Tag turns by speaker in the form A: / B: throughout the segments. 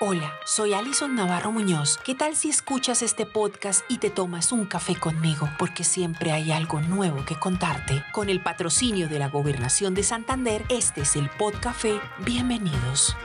A: Hola, soy Alison Navarro Muñoz. ¿Qué tal si escuchas este podcast y te tomas un café conmigo? Porque siempre hay algo nuevo que contarte. Con el patrocinio de la Gobernación de Santander, este es el Podcafé. Bienvenidos.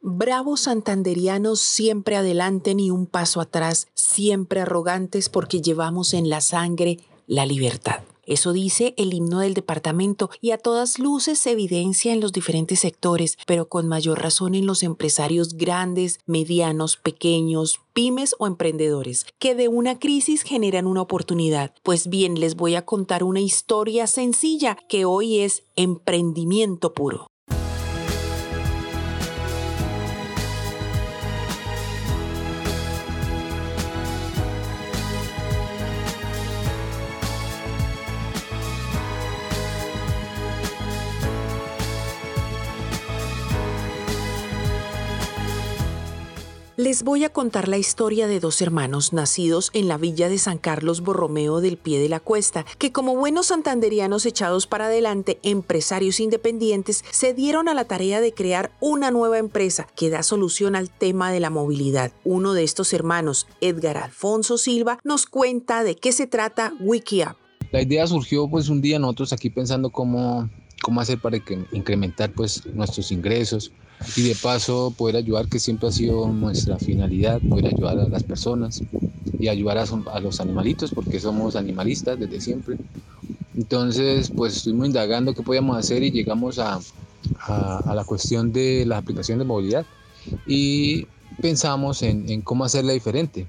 A: Bravos santanderianos siempre adelante ni un paso atrás, siempre arrogantes porque llevamos en la sangre la libertad. Eso dice el himno del departamento y a todas luces se evidencia en los diferentes sectores, pero con mayor razón en los empresarios grandes, medianos, pequeños, pymes o emprendedores, que de una crisis generan una oportunidad. Pues bien, les voy a contar una historia sencilla que hoy es emprendimiento puro. Les voy a contar la historia de dos hermanos nacidos en la villa de San Carlos Borromeo del Pie de la Cuesta, que como buenos santanderianos echados para adelante, empresarios independientes, se dieron a la tarea de crear una nueva empresa que da solución al tema de la movilidad. Uno de estos hermanos, Edgar Alfonso Silva, nos cuenta de qué se trata WikiUp.
B: La idea surgió pues un día nosotros aquí pensando cómo, cómo hacer para incrementar pues nuestros ingresos, y de paso poder ayudar, que siempre ha sido nuestra finalidad, poder ayudar a las personas y ayudar a, los animalitos, porque somos animalistas desde siempre. Entonces, pues estuvimos indagando qué podíamos hacer y llegamos a, a, la cuestión de las aplicaciones de movilidad y pensamos en, en, cómo hacerla diferente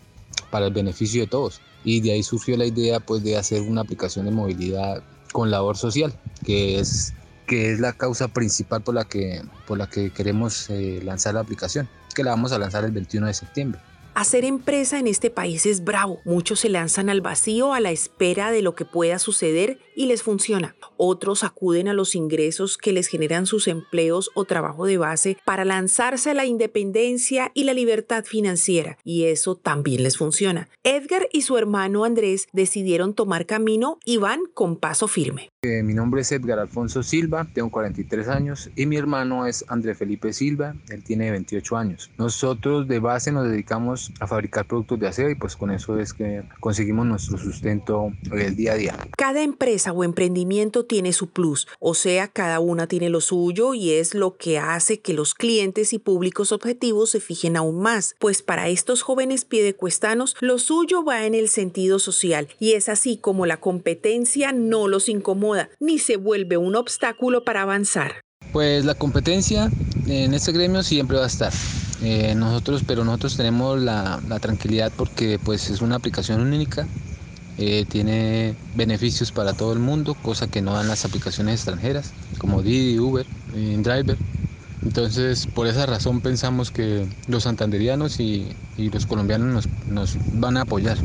B: para el beneficio de todos. Y de ahí surgió la idea pues de hacer una aplicación de movilidad con labor social, que es que es la causa principal por la que, por la que queremos eh, lanzar la aplicación, que la vamos a lanzar el 21 de septiembre.
A: Hacer empresa en este país es bravo. Muchos se lanzan al vacío a la espera de lo que pueda suceder y les funciona. Otros acuden a los ingresos que les generan sus empleos o trabajo de base para lanzarse a la independencia y la libertad financiera y eso también les funciona. Edgar y su hermano Andrés decidieron tomar camino y van con paso firme.
B: Eh, mi nombre es Edgar Alfonso Silva, tengo 43 años y mi hermano es André Felipe Silva, él tiene 28 años. Nosotros de base nos dedicamos a fabricar productos de aseo y pues con eso es que conseguimos nuestro sustento el día a día.
A: Cada empresa o emprendimiento tiene su plus, o sea, cada una tiene lo suyo y es lo que hace que los clientes y públicos objetivos se fijen aún más, pues para estos jóvenes piedecuestanos lo suyo va en el sentido social y es así como la competencia no los incomoda ni se vuelve un obstáculo para avanzar.
B: Pues la competencia en este gremio siempre va a estar. Eh, nosotros, pero nosotros tenemos la, tranquilidad porque pues es una aplicación única, eh, tiene beneficios para todo el mundo, cosa que no dan las aplicaciones extranjeras como Didi, Uber, eh, Driver. Entonces, por esa razón pensamos que los santanderianos y, los colombianos nos van a apoyar.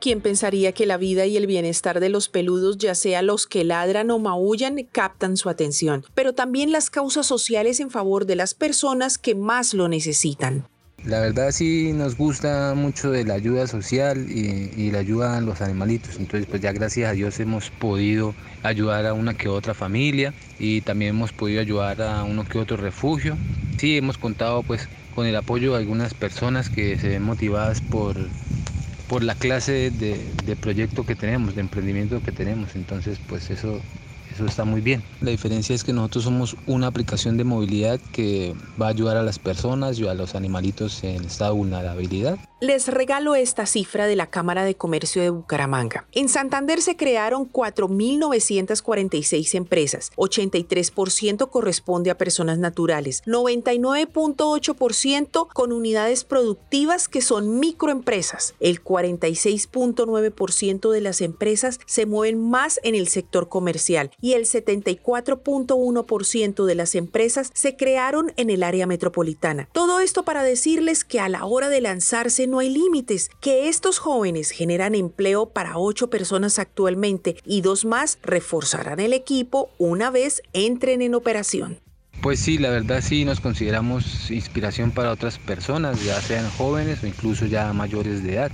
A: ¿Quién pensaría que la vida y el bienestar de los peludos, ya sea los que ladran o maullan, captan su atención? Pero también las causas sociales en favor de las personas que más lo necesitan.
B: La verdad sí nos gusta mucho de la ayuda social y, la ayuda a los animalitos. Entonces pues ya gracias a Dios hemos podido ayudar a una que otra familia y también hemos podido ayudar a uno que otro refugio. Sí hemos contado pues con el apoyo de algunas personas que se ven motivadas por por la clase de, de, proyecto que tenemos, de emprendimiento que tenemos. Entonces, pues eso eso está muy bien. La diferencia es que nosotros somos una aplicación de movilidad que va a ayudar a las personas y a los animalitos en estado de vulnerabilidad.
A: Les regalo esta cifra de la Cámara de Comercio de Bucaramanga. En Santander se crearon 4.946 empresas, 83% corresponde a personas naturales, 99.8% con unidades productivas que son microempresas. El 46.9% de las empresas se mueven más en el sector comercial y y el 74.1% de las empresas se crearon en el área metropolitana. Todo esto para decirles que a la hora de lanzarse no hay límites, que estos jóvenes generan empleo para ocho personas actualmente y dos más reforzarán el equipo una vez entren en operación.
B: Pues sí, la verdad sí nos consideramos inspiración para otras personas, ya sean jóvenes o incluso ya mayores de edad.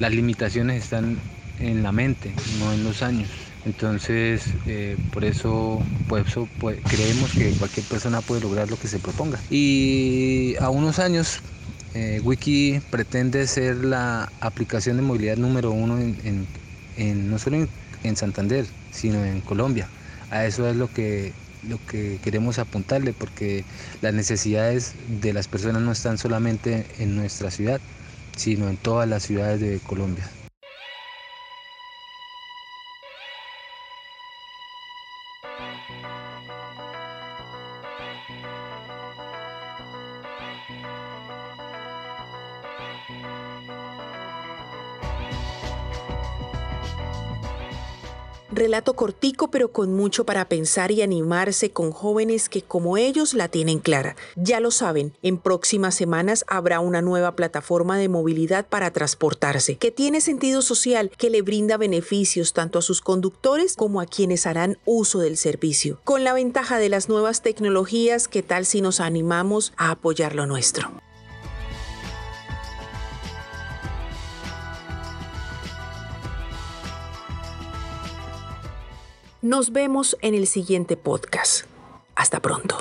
B: Las limitaciones están en la mente, no en los años. Entonces, eh, por eso, pues, creemos que cualquier persona puede lograr lo que se proponga. Y a unos años, eh, Wiki pretende ser la aplicación de movilidad número uno en, no solo en, Santander, sino en Colombia. A eso es lo que, lo que queremos apuntarle, porque las necesidades de las personas no están solamente en nuestra ciudad, sino en todas las ciudades de Colombia.
A: Relato cortico pero con mucho para pensar y animarse con jóvenes que como ellos la tienen clara. Ya lo saben, en próximas semanas habrá una nueva plataforma de movilidad para transportarse, que tiene sentido social, que le brinda beneficios tanto a sus conductores como a quienes harán uso del servicio. Con la ventaja de las nuevas tecnologías, ¿qué tal si nos animamos a apoyar lo nuestro? Nos vemos en el siguiente podcast. Hasta pronto.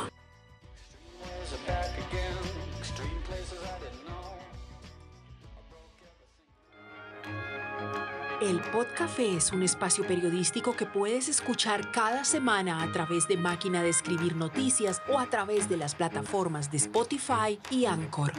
A: El Podcafé es un espacio periodístico que puedes escuchar cada semana a través de Máquina de Escribir Noticias o a través de las plataformas de Spotify y Anchor.